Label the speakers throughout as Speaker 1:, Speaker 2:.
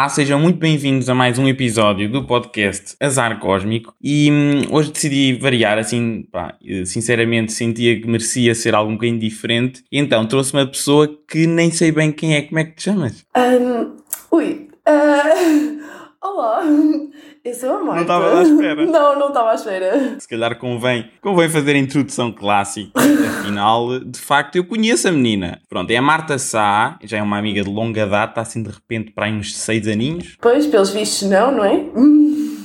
Speaker 1: Olá, sejam muito bem-vindos a mais um episódio do podcast Azar Cósmico. E hum, hoje decidi variar, assim, pá, sinceramente sentia que merecia ser algo um bocadinho diferente, e então trouxe uma pessoa que nem sei bem quem é, como é que te chamas?
Speaker 2: Um, ui, uh, olá, eu sou a Marta.
Speaker 1: Não estava à espera.
Speaker 2: Não, não estava à espera.
Speaker 1: Se calhar convém, convém fazer a introdução clássica, afinal, de facto eu conheço a menina. Pronto, é a Marta Sá, já é uma amiga de longa data, assim de repente para aí uns seis aninhos.
Speaker 2: Pois, pelos vistos não, não é?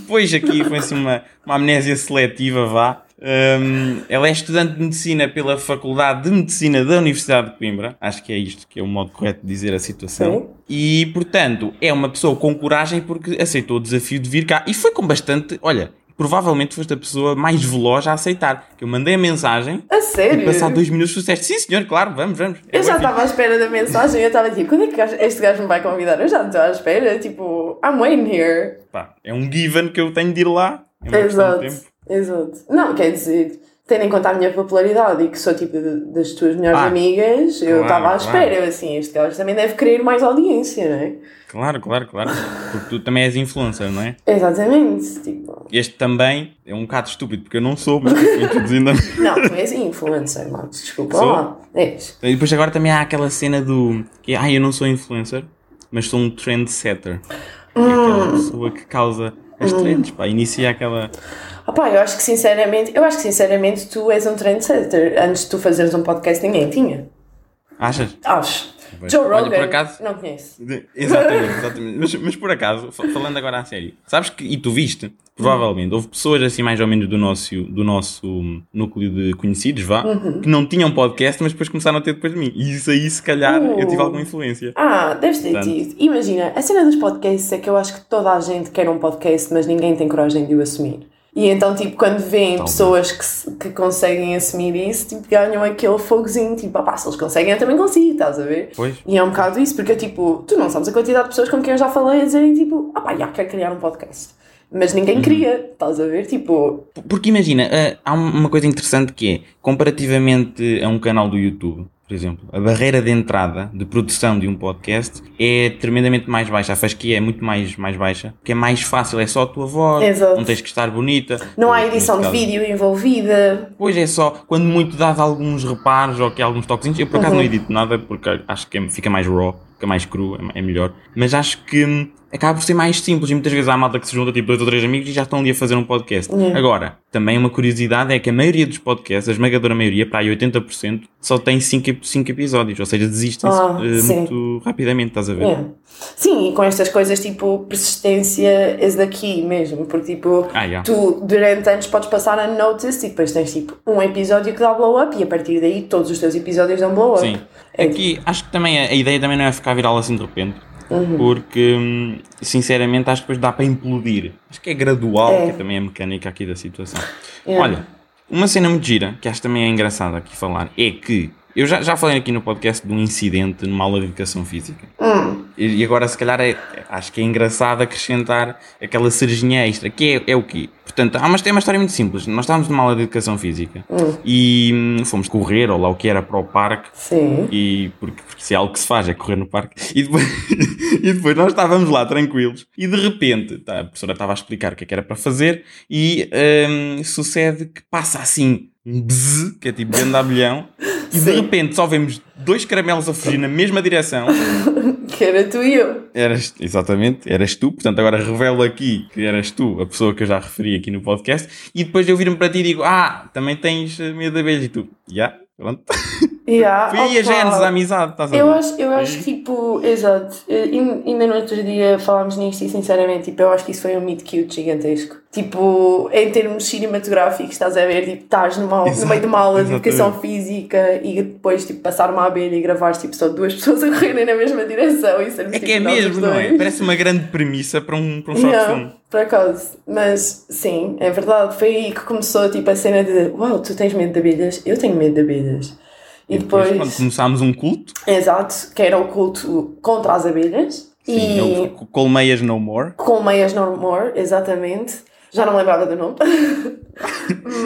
Speaker 1: Pois aqui foi assim uma, uma amnésia seletiva, vá. Um, ela é estudante de medicina pela Faculdade de Medicina da Universidade de Coimbra. Acho que é isto que é o modo correto de dizer a situação.
Speaker 2: Sim.
Speaker 1: E, portanto, é uma pessoa com coragem porque aceitou o desafio de vir cá. E foi com bastante. Olha, provavelmente foste a pessoa mais veloz a aceitar. Que eu mandei a mensagem
Speaker 2: A
Speaker 1: e,
Speaker 2: sério?
Speaker 1: passado dois minutos, disseste: Sim, senhor, claro, vamos, vamos.
Speaker 2: Eu já
Speaker 1: bué fixe."
Speaker 2: estava à espera da mensagem eu estava tipo, quando é que este gajo me vai convidar? Eu já estou à espera, tipo, I'm waiting here.
Speaker 1: Pá, é um given que eu tenho de ir lá. É
Speaker 2: Exato,
Speaker 1: tempo.
Speaker 2: Exato. Não, quer dizer, tendo em conta a minha popularidade e que sou tipo das tuas melhores
Speaker 1: Ah,
Speaker 2: amigas, eu
Speaker 1: claro,
Speaker 2: estava à
Speaker 1: claro.
Speaker 2: espera, eu, assim, este gajo também deve querer mais audiência, não é?
Speaker 1: Claro, claro, claro. Porque tu também és influencer, não é?
Speaker 2: Exatamente, tipo,
Speaker 1: Este também é um bocado estúpido, porque eu não sou, mas introduzindo a
Speaker 2: não, tu és influencer, mano, desculpa
Speaker 1: Sou?
Speaker 2: lá, és.
Speaker 1: E depois agora também há aquela cena do que ah, eu não sou influencer, mas sou um trendsetter. Que é aquela pessoa que causa as trends, pá, inicia aquela.
Speaker 2: Opá, eu acho que sinceramente, eu acho que sinceramente tu és um trendsetter. Antes de tu fazeres um podcast ninguém tinha.
Speaker 1: Achas?
Speaker 2: Acho.
Speaker 1: Pois.
Speaker 2: Joe
Speaker 1: Olha,
Speaker 2: Rogan,
Speaker 1: por acaso-
Speaker 2: não conheço.
Speaker 1: Exatamente, exatamente. Mas, mas por acaso, fa- falando agora a sério, sabes que, e tu viste, provavelmente, houve pessoas assim mais ou menos do nosso, do nosso núcleo de conhecidos, vá, que não tinham podcast, mas depois começaram a ter depois de mim. E isso aí, se calhar, eu tive
Speaker 2: Uh.
Speaker 1: alguma influência.
Speaker 2: Ah, deves ter tido. Imagina, a cena dos podcasts é que eu acho que toda a gente quer um podcast, mas ninguém tem coragem de o assumir. E então, tipo, quando veem
Speaker 1: Talvez.
Speaker 2: pessoas que, que conseguem assumir isso, tipo, ganham aquele fogozinho, tipo, ah se eles conseguem, eu também consigo, estás a ver?
Speaker 1: Pois.
Speaker 2: E é um bocado isso, porque, tipo, tu não sabes a quantidade de pessoas com quem eu já falei a dizerem, tipo, ah pá, já quero criar um podcast. Mas
Speaker 1: Uhum.
Speaker 2: ninguém queria, estás a ver? Tipo,
Speaker 1: Porque imagina, ah, há uma coisa interessante que é, comparativamente a um canal do YouTube, por exemplo, a barreira de entrada de produção de um podcast é tremendamente mais baixa. A fasquia é muito mais, mais baixa, porque é mais fácil, é só a tua voz,
Speaker 2: Exato.
Speaker 1: não tens que estar bonita.
Speaker 2: não há edição de vídeo envolvida.
Speaker 1: Pois é só, quando muito dás alguns reparos ou que alguns toquezinhos, eu por acaso
Speaker 2: Uhum.
Speaker 1: não edito nada porque acho que fica mais raw, fica mais cru, é, é melhor. Mas acho que hum, acaba por ser mais simples e muitas vezes há malta que se junta, tipo dois ou três amigos e já estão ali a fazer um podcast.
Speaker 2: Yeah.
Speaker 1: Agora, também uma curiosidade é que a maioria dos podcasts, a esmagadora maioria, para aí 80%, só tem 5 episódios, ou seja, desistem
Speaker 2: Ah,
Speaker 1: eh,
Speaker 2: sim.
Speaker 1: muito rapidamente, estás a ver?
Speaker 2: É. Sim, e com estas coisas tipo persistência is the key mesmo, porque tipo,
Speaker 1: Ah, yeah.
Speaker 2: tu durante anos podes passar unnoticed e depois tens tipo um episódio que dá blow up e a partir daí todos os teus episódios dão blow up.
Speaker 1: Sim.
Speaker 2: É
Speaker 1: Aqui acho que também a, a ideia também não é ficar viral assim de repente.
Speaker 2: Uhum.
Speaker 1: Porque, hum, sinceramente, acho que depois dá para implodir. Acho que é gradual,
Speaker 2: É.
Speaker 1: que é também a mecânica aqui da situação.
Speaker 2: É.
Speaker 1: Olha, uma cena muito gira, que acho também é engraçada aqui falar, é que eu já, já falei aqui no podcast de um incidente numa aula de educação física.
Speaker 2: Hum,
Speaker 1: E, e agora, se calhar, é, acho que é engraçado acrescentar aquela cerejinha extra, que é, é o quê? Portanto, há uma, é uma história muito simples. Nós estávamos numa aula de educação física e hum, fomos correr, ou lá o que era, para o parque.
Speaker 2: sim.
Speaker 1: E porque, porque se é algo que se faz é correr no parque. E depois, e depois nós estávamos lá tranquilos e de repente tá, a professora estava a explicar o que é que era para fazer e hum, sucede que passa assim um bzz, que é tipo de abelhão, e de
Speaker 2: Sim.
Speaker 1: repente só vemos dois caramelos a fugir na mesma direção.
Speaker 2: Que era tu e eu.
Speaker 1: Eras, exatamente, eras tu, portanto agora revelo aqui que eras tu, a pessoa que eu já referi aqui no podcast, e depois eu viro-me para ti e digo, ah, também tens eh, medo de abelhas e tu, já, pronto.
Speaker 2: Yeah,
Speaker 1: Foi aí a gênese da amizade, estás a ver?
Speaker 2: Eu acho, eu acho que, tipo, exato. Ain- Ainda no outro dia falámos nisto e, sinceramente, tipo, eu acho que isso foi um meet cute gigantesco. Tipo, em termos cinematográficos, estás a ver, tipo, estás numa, no meio de uma aula de educação física e depois, tipo, passar uma abelha e gravares, tipo, só duas pessoas a correrem na mesma direção e sermos,
Speaker 1: É
Speaker 2: tipo,
Speaker 1: que é
Speaker 2: nós os
Speaker 1: mesmo, não é? Parece uma grande premissa para um, para um short
Speaker 2: Yeah,
Speaker 1: film.
Speaker 2: por acaso. Mas, sim, é verdade. Foi aí que começou, tipo, a cena de Uau, tu tens medo de abelhas? Eu tenho medo de abelhas. E, depois,
Speaker 1: quando começámos um culto,
Speaker 2: exato, que era o culto contra as abelhas.
Speaker 1: sim,
Speaker 2: e
Speaker 1: o Colmeias No More.
Speaker 2: com meias no more, exatamente. Já não me lembrava do nome.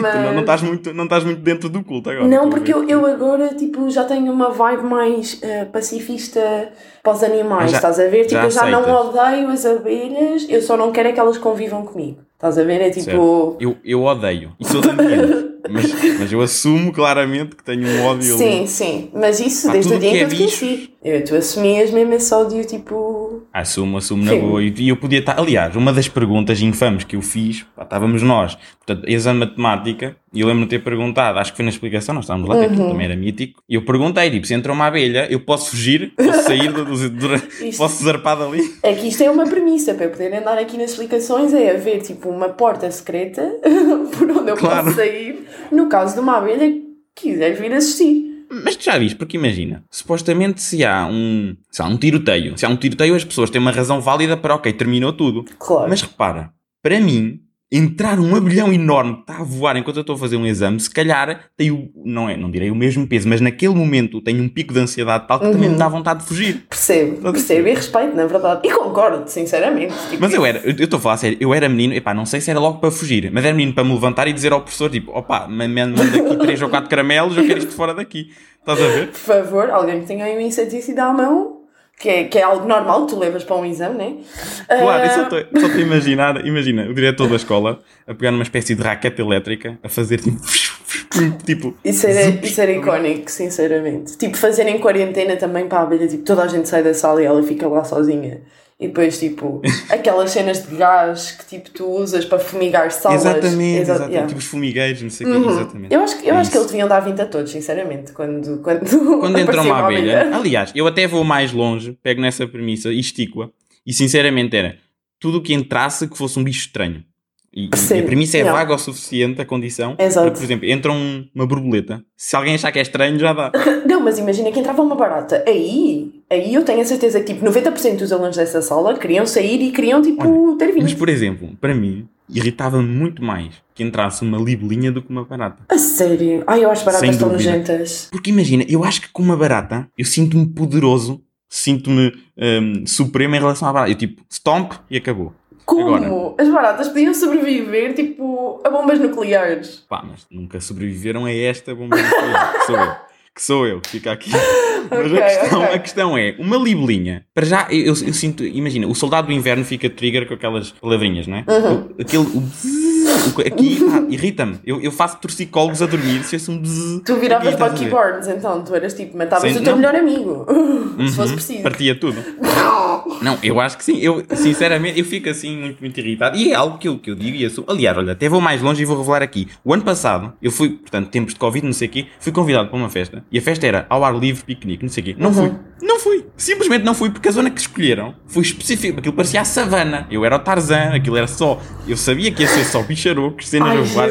Speaker 2: Mas...
Speaker 1: Não, não, estás muito, não estás muito dentro do culto agora.
Speaker 2: Não, porque eu, eu agora tipo, já tenho uma vibe mais eh, pacifista para os animais,
Speaker 1: Ah, já-
Speaker 2: estás a ver? Tipo, eu já não
Speaker 1: aceitas.
Speaker 2: odeio as abelhas, eu só não quero é que elas convivam comigo. Estás a ver? É tipo.
Speaker 1: Eu, eu odeio. E de ambiente. mas, mas eu assumo claramente que tenho um ódio
Speaker 2: Sim,
Speaker 1: ali.
Speaker 2: sim, mas isso desde o dia
Speaker 1: que
Speaker 2: em
Speaker 1: é
Speaker 2: que eu te conheci. Eu, tu assumias mesmo esse ódio, tipo.
Speaker 1: Assumo, assumo na
Speaker 2: Sim.
Speaker 1: boa. E eu podia estar. Aliás, uma das perguntas infames que eu fiz, pá, estávamos nós, portanto, exame de matemática, e eu lembro-me de ter perguntado, acho que foi na explicação, nós estávamos lá,
Speaker 2: Uhum.
Speaker 1: aquilo também era mítico, e eu perguntei, tipo, se entra uma abelha, eu posso fugir, posso sair, do, do- do-
Speaker 2: Isto-
Speaker 1: posso zarpar dali?
Speaker 2: É que isto é uma premissa para eu poder andar aqui nas explicações, é haver tipo uma porta secreta por onde eu
Speaker 1: Claro.
Speaker 2: posso sair no caso de uma abelha que quiser vir assistir.
Speaker 1: Mas tu já viste, porque imagina, supostamente se há um, se há um tiroteio, se há um tiroteio as pessoas têm uma razão válida para, ok, terminou tudo.
Speaker 2: Claro.
Speaker 1: Mas repara, para mim, entrar um abelhão enorme que está a voar enquanto eu estou a fazer um exame, se calhar tem o, não é, não direi o mesmo peso, mas naquele momento tem um pico de ansiedade tal que também
Speaker 2: Uhum.
Speaker 1: me dá vontade de fugir.
Speaker 2: Percebo, percebo e respeito, na verdade. E concordo, sinceramente. Tipo,
Speaker 1: Mas eu era, eu estou a falar sério, eu era menino, epá, não sei se era logo para fugir, mas era menino para me levantar e dizer ao professor, tipo, opá, ma- ma- manda aqui três ou quatro caramelos, eu quero isto fora daqui. Estás a ver?
Speaker 2: Por favor, alguém que tenha aí um inseticida à mão, que é, que é algo normal, tu levas para um exame, né?
Speaker 1: Claro, eu
Speaker 2: Ah,
Speaker 1: só estou só estou a imaginar, imagina, o diretor da escola a pegar numa espécie de raquete elétrica, a fazer tipo, tipo,
Speaker 2: Isso era, isso era icónico, sinceramente. Tipo, fazerem quarentena também para a abelha, tipo, toda a gente sai da sala e ela fica lá sozinha. E depois, tipo, aquelas cenas de gás que tipo tu usas para fumigar salas.
Speaker 1: exatamente,
Speaker 2: Exa-
Speaker 1: exatamente,
Speaker 2: yeah.
Speaker 1: tipo os fumigueiros, não sei o
Speaker 2: Uhum.
Speaker 1: exatamente.
Speaker 2: Eu acho, que- eu
Speaker 1: É
Speaker 2: acho que eles deviam dar 20 a todos, sinceramente, quando, quando,
Speaker 1: Quando entra
Speaker 2: aparecia
Speaker 1: uma abelha, aliás, eu até vou mais longe, pego nessa premissa e estico-a, e sinceramente era tudo o que entrasse que fosse um bicho estranho. E, e a premissa é
Speaker 2: yeah.
Speaker 1: vaga o suficiente, a condição.
Speaker 2: Exato.
Speaker 1: Porque, por exemplo, entra um- uma borboleta. Se alguém achar que é estranho, já dá.
Speaker 2: Não, mas imagina que entrava uma barata. Aí, aí eu tenho a certeza que tipo 90% dos alunos dessa sala queriam sair e queriam tipo ter vindo.
Speaker 1: Mas, por exemplo, para mim, irritava-me muito mais que entrasse uma libelinha do que uma barata.
Speaker 2: A sério? Ai, eu acho baratas tão nojentas.
Speaker 1: Porque imagina, eu acho que com uma barata, eu sinto-me poderoso, sinto-me hum, supremo em relação à barata. Eu tipo, stomp e acabou.
Speaker 2: Como?
Speaker 1: Agora.
Speaker 2: As baratas podiam sobreviver tipo a bombas nucleares.
Speaker 1: Pá, mas nunca sobreviveram a esta bomba nuclear, que sou eu. Que sou eu, que fica aqui. Mas
Speaker 2: Ok,
Speaker 1: a, questão,
Speaker 2: ok.
Speaker 1: a questão é, uma libelinha, para já, eu, eu, eu sinto, imagina, o soldado do inverno fica trigger com aquelas palavrinhas, não é?
Speaker 2: Uhum.
Speaker 1: O- Aquele, o bzzz, aqui, pá, irrita-me. Eu, eu faço torcicólogos a dormir se fosse um bzzz.
Speaker 2: Tu viravas Bucky? Barnes, então tu eras tipo, matavas
Speaker 1: Sim,
Speaker 2: o teu
Speaker 1: não.
Speaker 2: melhor amigo. Se fosse
Speaker 1: Uhum,
Speaker 2: preciso.
Speaker 1: Partia tudo. Não, eu acho que sim. Eu, sinceramente, eu fico assim muito, muito irritado. E é algo que eu, que eu digo e assumo. Aliás, olha, até vou mais longe e vou revelar aqui. O ano passado, eu fui, portanto, tempos de Covid, não sei o quê, fui convidado para uma festa. E a festa era ao ar livre, piquenique, não sei o quê. Não
Speaker 2: Uhum.
Speaker 1: fui. Não fui. Simplesmente não fui, porque a zona que escolheram foi específica. Aquilo parecia a savana. Eu era o Tarzan, aquilo era só. Eu sabia que ia ser só bicharocos, cenas a voar.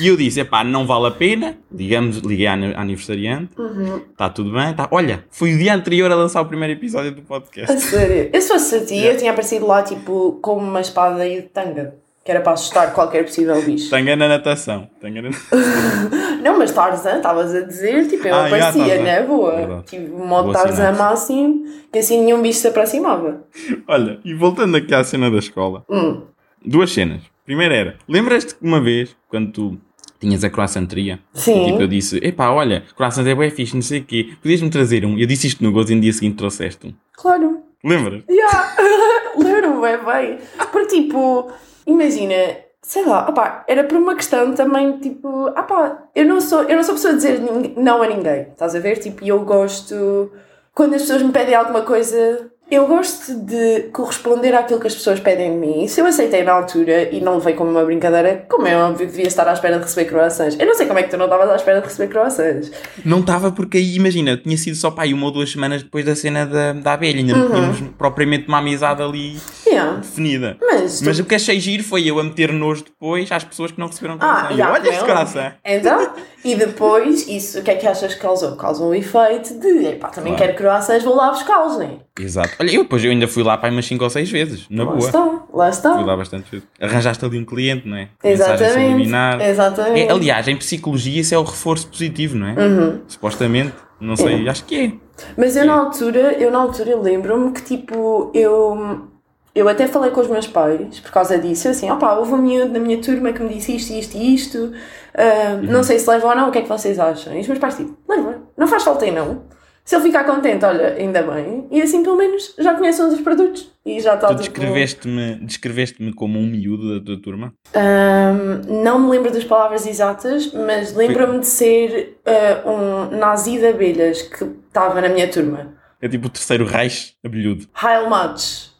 Speaker 1: E eu disse, epá, não vale a pena. Ligamos, liguei à ani- aniversariante.
Speaker 2: Uhum.
Speaker 1: Está tudo bem. Tá. Olha, foi o dia anterior a lançar o primeiro episódio do podcast.
Speaker 2: A sério. Eu se fosse a ti, eu tinha aparecido lá tipo com uma espada e de tanga. Que era para assustar qualquer possível bicho.
Speaker 1: Tanga na natação. Tanga na...
Speaker 2: Não, mas Tarzan, estavas a dizer, tipo, eu
Speaker 1: Ah,
Speaker 2: aparecia
Speaker 1: Tarzan.
Speaker 2: na boa.
Speaker 1: Verdade.
Speaker 2: Tipo, modo Tarzan máximo, que assim nenhum bicho se aproximava.
Speaker 1: Olha, e voltando aqui à cena da escola.
Speaker 2: Hum.
Speaker 1: Duas cenas. Primeiro era, lembras-te que uma vez, quando tu tinhas a croissanteria,
Speaker 2: Sim.
Speaker 1: tipo, eu disse, epá, olha, croissant é bem fixe, não sei o quê, podias-me trazer um? Eu disse isto no gozo e no dia seguinte trouxeste um.
Speaker 2: Claro.
Speaker 1: Lembras?
Speaker 2: Yeah. Lembro-me é bem. Porque, tipo, imagina, sei lá, opá, era por uma questão também, tipo, opá, eu não sou, eu não sou pessoa de dizer não a ninguém, estás a ver? Tipo, eu gosto, quando as pessoas me pedem alguma coisa, eu gosto de corresponder àquilo que as pessoas pedem de mim. E se eu aceitei na altura e não levei como uma brincadeira, como é óbvio que devia estar à espera de receber croissants. Eu não sei como é que tu não estavas à espera de receber croissants.
Speaker 1: Não estava porque aí, imagina, tinha sido só pá, aí uma ou duas semanas depois da cena da, da abelha, ainda não tínhamos propriamente uma amizade ali
Speaker 2: Yeah.
Speaker 1: definida.
Speaker 2: Mas, tu
Speaker 1: Mas o que achei giro foi eu a meter nojo depois às pessoas que não receberam
Speaker 2: Ah, já,
Speaker 1: olha
Speaker 2: não. Então, e depois, isso, o que é que achas que causou? Causou um efeito de, epá, também
Speaker 1: Claro.
Speaker 2: quero croissants, vou lá buscá-los, não é?
Speaker 1: Exato. Olha, eu depois eu ainda fui lá para umas 5 ou 6 vezes, na
Speaker 2: Lá
Speaker 1: boa.
Speaker 2: está, lá
Speaker 1: Fui
Speaker 2: está.
Speaker 1: lá bastante vezes. Arranjaste ali um cliente, não é?
Speaker 2: Exatamente,
Speaker 1: subliminar.
Speaker 2: exatamente.
Speaker 1: É, aliás, em psicologia isso é o reforço positivo, não é?
Speaker 2: Uhum.
Speaker 1: Supostamente, não sei, acho que é.
Speaker 2: Mas eu na altura, eu na altura lembro-me que tipo, eu eu até falei com os meus pais por causa disso, assim, opá, houve um miúdo na minha turma que me disse isto, isto e isto, uh, não sei se leva ou não, o que é que vocês acham? E os meus pais tipo, leva, não faz falta aí não. Se ele ficar contente, olha, ainda bem. E assim pelo menos já conhecem os produtos. E já está
Speaker 1: Tu descreveste-me descreveste como um miúdo da tua turma?
Speaker 2: Um, não me lembro das palavras exatas, mas lembro-me de ser uh, um nazi de abelhas que estava na minha turma.
Speaker 1: É tipo o terceiro Reich abelhudo.
Speaker 2: Heil Match.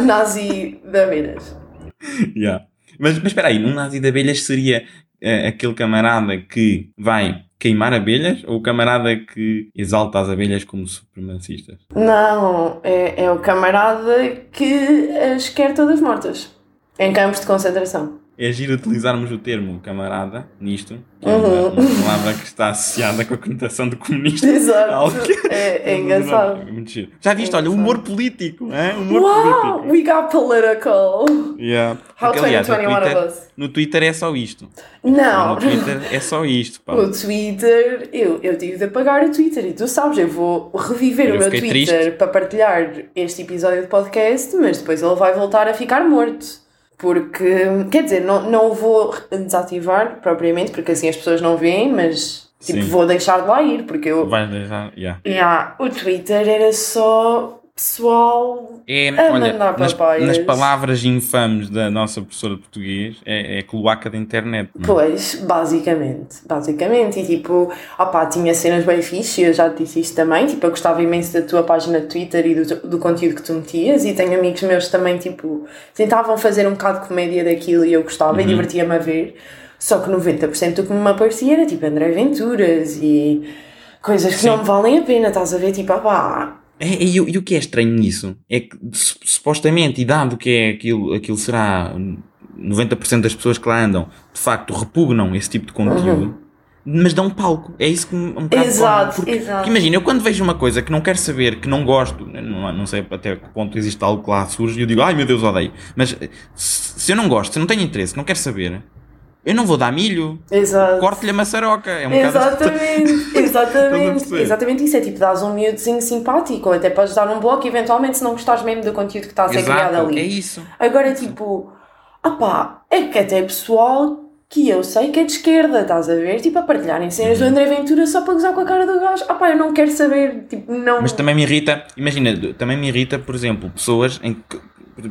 Speaker 2: Nazi de abelhas.
Speaker 1: yeah. Mas, mas espera aí, um nazi de abelhas seria uh, aquele camarada que vai queimar abelhas ou o camarada que exalta as abelhas como supremacistas?
Speaker 2: Não, é, é o camarada que as quer todas mortas em campos de concentração
Speaker 1: é giro utilizarmos o termo camarada nisto, que uhum. é uma, uma, palavra que está associada com a conotação de comunista.
Speaker 2: Exato. É, é engraçado.
Speaker 1: É muito giro. Já viste, é olha, humor político. É? Humor
Speaker 2: wow,
Speaker 1: político.
Speaker 2: we got political.
Speaker 1: Yeah.
Speaker 2: How Porque, aliás, no Twitter,
Speaker 1: no Twitter é só isto.
Speaker 2: Não.
Speaker 1: No Twitter é só isto. Pá.
Speaker 2: O Twitter, eu, eu tive de apagar o Twitter e tu sabes, eu vou reviver eu o meu Twitter triste. para partilhar este episódio de podcast, mas depois ele vai voltar a ficar morto. Porque, quer dizer, não, não o vou desativar propriamente, porque assim as pessoas não veem, mas tipo, Sim. vou deixar de lá ir, porque eu.
Speaker 1: Vai deixar, yeah.
Speaker 2: yeah. O Twitter era só pessoal
Speaker 1: é, a olha, mandar nas, nas, palavras infames da nossa professora de português, é, é cloaca da internet.
Speaker 2: Não? É? Pois, basicamente. Basicamente. E tipo, opá, tinha cenas bem fixe, eu já te disse isto também. Tipo, eu gostava imenso da tua página de Twitter e do, do conteúdo que tu metias. E tenho amigos meus também, tipo, tentavam fazer um bocado de comédia daquilo e eu gostava uhum. e divertia-me a ver. Só que 90% do que me aparecia era tipo André Venturas e coisas que Sim. não me valem a pena, estás a ver? Tipo, opá
Speaker 1: é, e, e, o que é estranho nisso é que, supostamente, e dado que é aquilo, aquilo será 90% das pessoas que lá andam, de facto, repugnam esse tipo de conteúdo, uhum. mas dão palco. É isso que um bocado
Speaker 2: Exato,
Speaker 1: porque,
Speaker 2: exato.
Speaker 1: Porque imagina, eu quando vejo uma coisa que não quero saber, que não gosto, não, não sei até que ponto existe algo que lá surge, e eu digo, ai meu Deus, odeio. Mas se eu não gosto, se eu não tenho interesse, não quero saber, eu não vou dar milho.
Speaker 2: Exato.
Speaker 1: Corto-lhe a maçaroca. É um
Speaker 2: exatamente, exatamente. exatamente isso. É tipo, dás um miúdozinho simpático, ou até podes dar um bloco, eventualmente, se não gostares mesmo do conteúdo que está a ser Exato, criado ali.
Speaker 1: É isso.
Speaker 2: Agora, tipo, opá, é que até pessoal que eu sei que é de esquerda, estás a ver? Tipo, a partilharem cenas uhum. do André Ventura só para gozar com a cara do gajo. Opá, eu não quero saber, tipo, não.
Speaker 1: Mas também me irrita, imagina, também me irrita, por exemplo, pessoas em que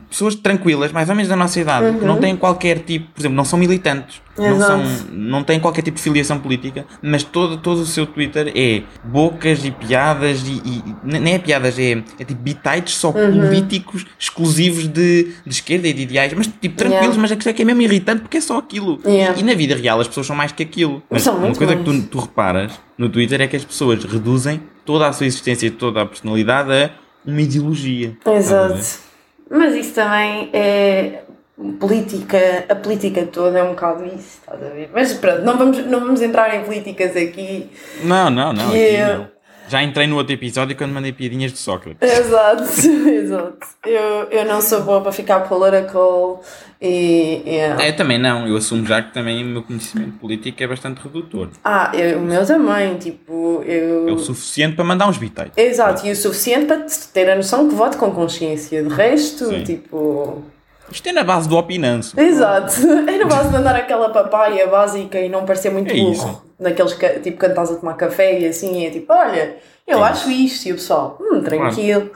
Speaker 1: pessoas tranquilas, mais ou menos da nossa idade, uhum. que não têm qualquer tipo, por exemplo, não são militantes, não, são, não têm qualquer tipo de filiação política, mas todo, todo o seu Twitter é bocas e piadas e, e nem é piadas, é, é tipo bitites só uhum. políticos exclusivos de, de esquerda e de ideais, mas tipo tranquilos, yeah. mas a questão é que é mesmo irritante porque é só aquilo.
Speaker 2: Yeah.
Speaker 1: E, e, na vida real as pessoas são mais que aquilo. Mas uma coisa mais. que tu, tu reparas no Twitter é que as pessoas reduzem toda a sua existência e toda a personalidade a uma ideologia.
Speaker 2: Exato. Mas isso também é política, a política toda é um bocado isso, estás a ver? Mas pronto, não vamos, não vamos entrar em políticas aqui.
Speaker 1: Não, não, não. É... não. Já entrei no outro episódio quando mandei piadinhas de Sócrates.
Speaker 2: Exato, exato. Eu, eu não sou boa para ficar political e. Yeah.
Speaker 1: É, também não. Eu assumo já que também o meu conhecimento político é bastante redutor.
Speaker 2: Ah, eu, o meu também. Tipo, eu.
Speaker 1: É o suficiente para mandar uns bitites.
Speaker 2: Exato, e o suficiente para ter a noção que voto com consciência. De resto, Sim. tipo.
Speaker 1: Isto é na base do opinanço.
Speaker 2: Exato. É na base de andar aquela papaya básica e não parecer muito é burro. Isso. Naqueles que, tipo, quando estás a tomar café e assim, é tipo, olha, eu é acho isto. E o pessoal, hum, tranquilo.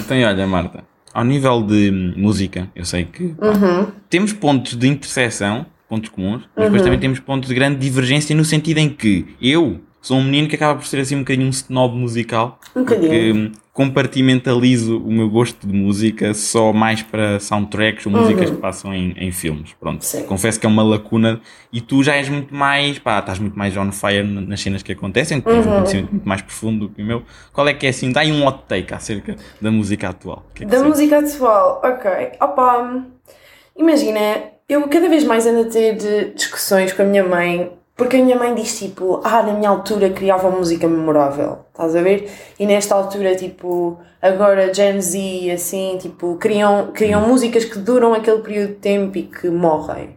Speaker 1: Então, olha, Marta, ao nível de música, eu sei que pá, uhum. temos pontos de interseção, pontos comuns, mas uhum. depois também temos pontos de grande divergência no sentido em que eu sou um menino que acaba por ser assim um bocadinho um snob musical.
Speaker 2: Um bocadinho. Hum,
Speaker 1: compartimentalizo o meu gosto de música só mais para soundtracks ou músicas uhum. que passam em, em filmes. Pronto. Sim. Confesso que é uma lacuna e tu já és muito mais, pá, estás muito mais on fire nas cenas que acontecem, tens uhum. um conhecimento muito mais profundo do que o meu. Qual é que é assim? Dá aí um hot take acerca da música atual.
Speaker 2: Que é que da música atual, ok. Opa, imagina, eu cada vez mais ando a ter discussões com a minha mãe porque a minha mãe diz tipo, ah, na minha altura criava música memorável, estás a ver? E nesta altura, tipo, agora Gen Z, assim, tipo, criam, criam hum. músicas que duram aquele período de tempo e que morrem.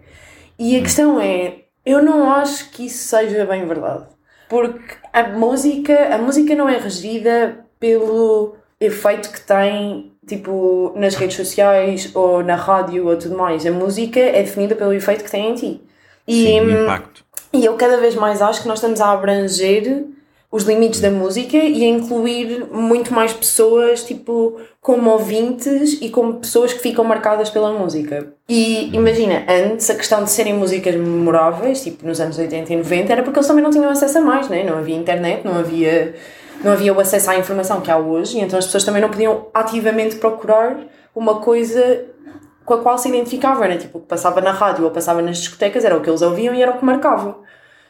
Speaker 2: E a hum. questão é, eu não acho que isso seja bem verdade. Porque a música, a música não é regida pelo efeito que tem tipo, nas redes sociais ou na rádio ou tudo mais. A música é definida pelo efeito que tem em ti. E,
Speaker 1: Sim, o impacto.
Speaker 2: E eu cada vez mais acho que nós estamos a abranger os limites da música e a incluir muito mais pessoas, tipo, como ouvintes e como pessoas que ficam marcadas pela música. E imagina, antes a questão de serem músicas memoráveis, tipo nos anos 80 e 90, era porque eles também não tinham acesso a mais, né? não havia internet, não havia, não havia o acesso à informação que há hoje, e então as pessoas também não podiam ativamente procurar uma coisa com a qual se identificavam, né? tipo o que passava na rádio ou passava nas discotecas, era o que eles ouviam e era o que marcava.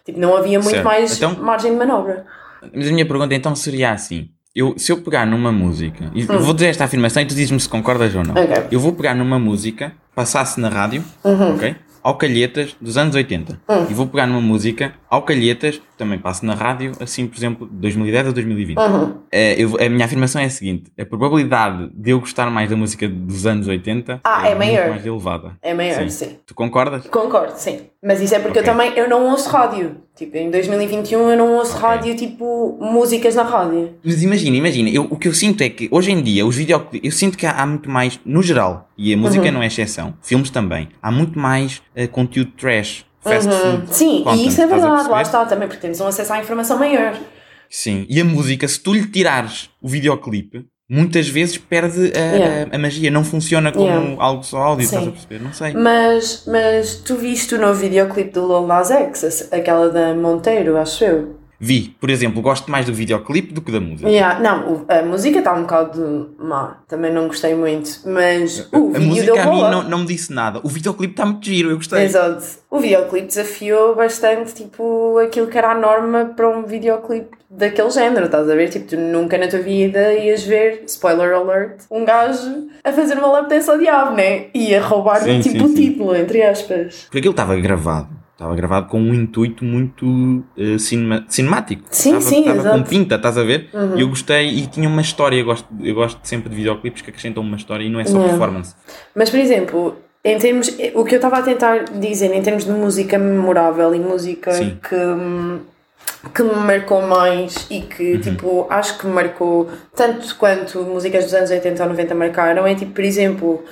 Speaker 2: Tipo, não havia muito
Speaker 1: Certo.
Speaker 2: mais
Speaker 1: Então-
Speaker 2: margem de manobra.
Speaker 1: Mas a minha pergunta então seria assim: eu, se eu pegar numa música, e vou dizer esta afirmação e tu dizes-me se concordas ou não.
Speaker 2: Ok. Uhum.
Speaker 1: Eu vou pegar numa música, passasse na rádio, ok? Ao calhetas dos anos 80.
Speaker 2: Hum.
Speaker 1: E vou pegar numa música, ao calhetas, também passo na rádio, assim, por exemplo, 2010 ou 2020.
Speaker 2: Uhum.
Speaker 1: Eh, eu- a minha afirmação é a seguinte: a probabilidade de eu gostar mais da música dos anos 80
Speaker 2: Ah, é
Speaker 1: muito
Speaker 2: maior.
Speaker 1: mais elevada.
Speaker 2: É maior,
Speaker 1: Sim.
Speaker 2: sim.
Speaker 1: Tu concordas?
Speaker 2: Concordo, sim. Mas isso é porque
Speaker 1: Ok.
Speaker 2: eu também eu não ouço rádio. Tipo, em 2021 eu não ouço
Speaker 1: Ok.
Speaker 2: rádio, tipo, músicas na rádio.
Speaker 1: Mas imagina, imagina, eu, o que eu sinto é que hoje em dia os videoclipes, eu sinto que há, há muito mais, no geral, e a música
Speaker 2: Uhum.
Speaker 1: não é exceção, filmes também, há muito mais eh, conteúdo trash, fast food.
Speaker 2: Sim,
Speaker 1: content,
Speaker 2: e isso é verdade, lá está também, porque temos um acesso à informação maior.
Speaker 1: Sim, e a música, se tu lhe tirares o videoclipe, muitas vezes perde a,
Speaker 2: Yeah.
Speaker 1: a- a magia, não funciona como
Speaker 2: Yeah.
Speaker 1: algo só áudio,
Speaker 2: Sim.
Speaker 1: estás a perceber? Não sei.
Speaker 2: Mas, mas tu viste o novo videoclipe do Lil Nas X, aquela da Monteiro, acho eu.
Speaker 1: Vi, por exemplo, gosto mais do videoclipe do que da música.
Speaker 2: Yeah, não, a música está um bocado má, também não gostei muito, mas o
Speaker 1: a
Speaker 2: vídeo
Speaker 1: música
Speaker 2: deu
Speaker 1: a mim não, não me disse nada. O videoclipe está muito giro, eu gostei.
Speaker 2: Exato. O videoclipe desafiou bastante, tipo, aquilo que era a norma para um videoclipe daquele género, estás a ver? Tipo, tu nunca na tua vida ias ver, spoiler alert, um gajo a fazer uma lap dance ao diabo, né? E a roubar,
Speaker 1: Sim,
Speaker 2: tipo,
Speaker 1: sim,
Speaker 2: o
Speaker 1: sim.
Speaker 2: título, entre aspas.
Speaker 1: Porque aquilo estava gravado. Estava gravado com um intuito muito eh, cinema- cinemático.
Speaker 2: Sim,
Speaker 1: estava,
Speaker 2: sim,
Speaker 1: estava com.
Speaker 2: Uhum.
Speaker 1: pinta, estás a ver? E eu gostei e tinha uma história. Eu gosto, eu gosto sempre de videoclipes que acrescentam uma história e não é só
Speaker 2: Yeah.
Speaker 1: performance.
Speaker 2: Mas, por exemplo, em termos, o que eu estava a tentar dizer em termos de música memorável e música
Speaker 1: Sim.
Speaker 2: que, que me marcou mais e que,
Speaker 1: Uhum.
Speaker 2: tipo, acho que me marcou tanto quanto músicas dos anos 80 ou 90 marcaram, é tipo, por exemplo,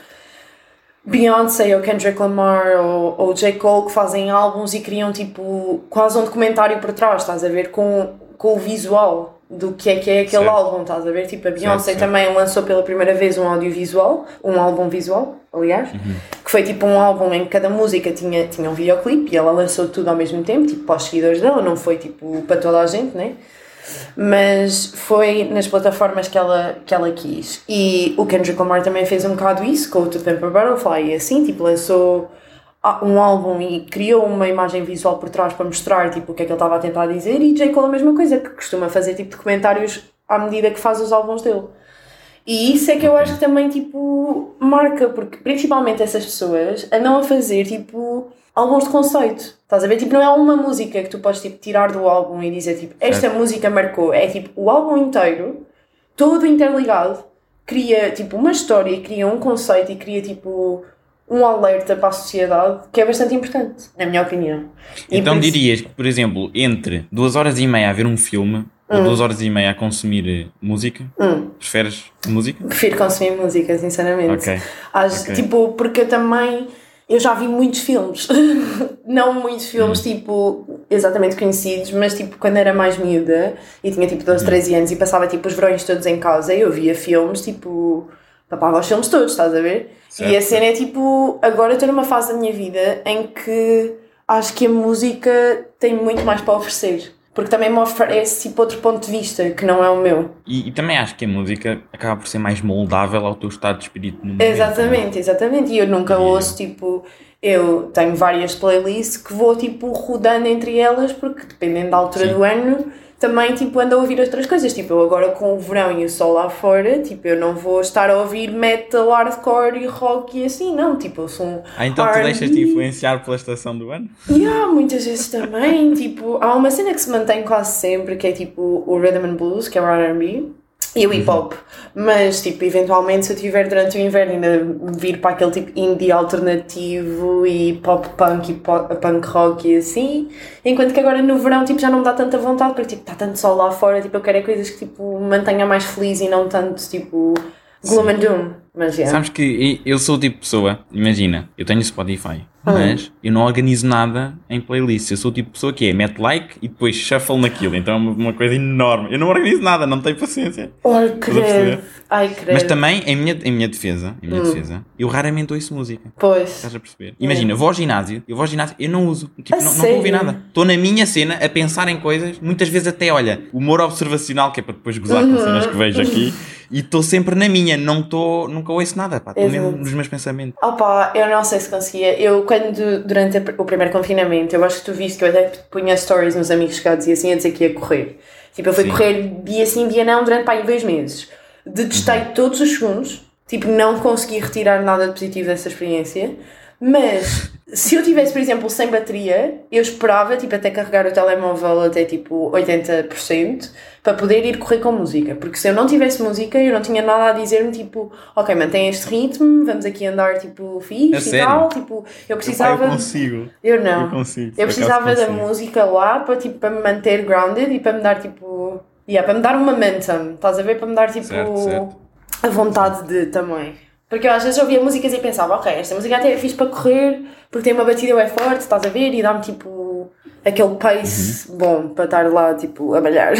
Speaker 2: Beyoncé ou Kendrick Lamar ou, ou J. Cole que fazem álbuns e criam, tipo, quase um documentário por trás, estás a ver, com, com o visual do que é que é aquele
Speaker 1: Certo.
Speaker 2: álbum, estás a ver? Tipo, a Beyoncé
Speaker 1: certo.
Speaker 2: também lançou pela primeira vez um audiovisual, um álbum visual, aliás, que foi tipo um álbum em que cada música tinha, tinha um videoclipe e ela lançou tudo ao mesmo tempo, tipo, para os seguidores dela, não foi tipo para toda a gente, né? Mas foi nas plataformas que ela, que ela quis. E o Kendrick Lamar também fez um bocado isso com o To Pimp Butterfly e assim, tipo, lançou ah, um álbum e criou uma imagem visual por trás para mostrar tipo, o que é que ele estava a tentar dizer e J. Cole a mesma coisa, que costuma fazer tipo documentários à medida que faz os álbuns dele. E isso é que eu acho que também, tipo, marca, porque principalmente essas pessoas andam a fazer, tipo, álbuns de conceito. Estás a ver? Tipo, não é uma música que tu podes, tipo, tirar do álbum e dizer, tipo, esta música marcou. É, tipo, o álbum inteiro, todo interligado, cria, tipo, uma história, cria um conceito e cria, tipo, um alerta para a sociedade que é bastante importante, na minha opinião. E
Speaker 1: Então dirias que, por exemplo, entre duas horas e meia a ver um filme ou duas horas e meia a consumir eh, música,
Speaker 2: Hum.
Speaker 1: preferes música?
Speaker 2: Prefiro consumir música, sinceramente.
Speaker 1: Ok.
Speaker 2: Às-
Speaker 1: Ok.
Speaker 2: Tipo, porque eu também. Eu já vi muitos filmes. não muitos filmes, tipo, exatamente conhecidos, mas tipo, quando era mais miúda e tinha tipo 12, 13 anos e passava tipo os verões todos em casa, eu via filmes, tipo. Papava os filmes todos, estás a ver?
Speaker 1: Certo.
Speaker 2: E a cena é tipo. Agora estou numa fase da minha vida em que acho que a música tem muito mais para oferecer. Porque também me oferece tipo outro ponto de vista que não é o meu.
Speaker 1: E, e também acho que a música acaba por ser mais moldável ao teu estado de espírito no momento.
Speaker 2: Exatamente, exatamente. E eu nunca ouço, tipo, eu tenho várias playlists que vou, tipo, rodando entre elas, porque dependendo da altura
Speaker 1: Sim.
Speaker 2: do ano, também, tipo, ando a ouvir outras coisas. Tipo, eu agora com o verão e o sol lá fora, tipo, eu não vou estar a ouvir metal, hardcore e rock e assim, não. Tipo, eu sou um
Speaker 1: Ah, então tu deixas-te influenciar pela estação do ano?
Speaker 2: E há muitas vezes também, tipo, há uma cena que se mantém quase sempre, que é tipo o rhythm and blues, que é o R&B, e o hip hop. Mas, tipo, eventualmente, se eu tiver durante o inverno ainda vir para aquele tipo indie alternativo e pop punk e pop, punk rock e assim, enquanto que agora no verão, tipo, já não me dá tanta vontade, porque, tipo, está tanto sol lá fora, tipo, eu quero é coisas que, tipo, mantenha mais feliz e não tanto, tipo, Gloom and Doom. Mas yeah.
Speaker 1: Sabes que eu sou o tipo de pessoa, imagina, eu tenho Spotify,
Speaker 2: Ah.
Speaker 1: mas eu não organizo nada em playlists. Eu sou o tipo de pessoa que é, mete like e depois shuffle naquilo. Então é uma, uma coisa enorme. Eu não organizo nada, não tenho paciência.
Speaker 2: Ai,
Speaker 1: perceber?
Speaker 2: credo. Ai, credo.
Speaker 1: Mas também, em minha, em minha defesa, em
Speaker 2: Hum.
Speaker 1: minha defesa, eu raramente ouço música.
Speaker 2: Pois.
Speaker 1: Estás a perceber? Imagina, eu vou ao ginásio, eu vou ao ginásio, eu não uso. Tipo,
Speaker 2: A
Speaker 1: não não
Speaker 2: sério?
Speaker 1: nada. Estou na minha cena a pensar em coisas, muitas vezes até, olha, humor observacional, que é para depois gozar
Speaker 2: Uhum.
Speaker 1: com cenas que vejo aqui, e estou sempre na minha, não estou, nunca ouço nada, pá, estou mesmo nos meus pensamentos.
Speaker 2: Opa, eu não sei se conseguia. Eu, quando, durante o primeiro confinamento, eu acho que tu viste que eu até punha stories nos amigos chegados e assim a dizer que ia correr. Tipo, eu fui
Speaker 1: Sim.
Speaker 2: correr dia sim, dia não, durante pá, aí dois meses. Detestei
Speaker 1: Uhum.
Speaker 2: todos os segundos. Tipo, não consegui retirar nada de positivo dessa experiência. Mas, se eu tivesse, por exemplo, sem bateria, eu esperava, tipo, até carregar o telemóvel até, tipo, 80% para poder ir correr com música. Porque se eu não tivesse música, eu não tinha nada a dizer-me, tipo, ok, mantém este ritmo, vamos aqui andar, tipo, fixe e
Speaker 1: sério?
Speaker 2: tal. Tipo, eu precisava...
Speaker 1: eu consigo.
Speaker 2: Eu não.
Speaker 1: Eu consigo.
Speaker 2: Eu precisava da música lá para, tipo, para me manter grounded e para me dar, tipo... Yeah, para me dar um momentum, estás a ver? Para me dar, tipo,
Speaker 1: Certo, certo.
Speaker 2: a vontade de também. Porque eu às vezes ouvia músicas e pensava, ok, esta música até é fixe para correr, porque tem uma batida bem forte, estás a ver? E dá-me, tipo, aquele pace
Speaker 1: Uhum.
Speaker 2: bom para estar lá, tipo, a balhar.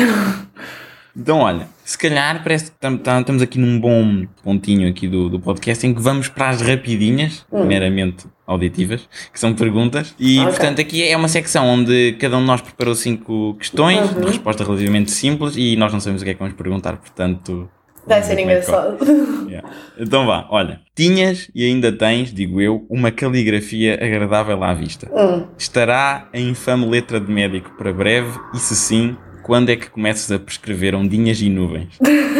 Speaker 1: Então, olha, se calhar parece que tam- tam- estamos aqui num bom pontinho aqui do, do podcast em que vamos para as rapidinhas, meramente auditivas, que são perguntas. E,
Speaker 2: Hum. Ok.
Speaker 1: portanto, aqui é uma secção onde cada um de nós preparou cinco questões
Speaker 2: Uhum.
Speaker 1: de resposta relativamente simples e nós não sabemos o que é que vamos perguntar, portanto...
Speaker 2: Vai ser
Speaker 1: é
Speaker 2: engraçado.
Speaker 1: Yeah. Então vá, olha, tinhas e ainda tens, digo eu, uma caligrafia agradável à vista.
Speaker 2: Hum.
Speaker 1: Estará a infame letra de médico para breve? E se sim, quando é que começas a prescrever ondinhas e nuvens?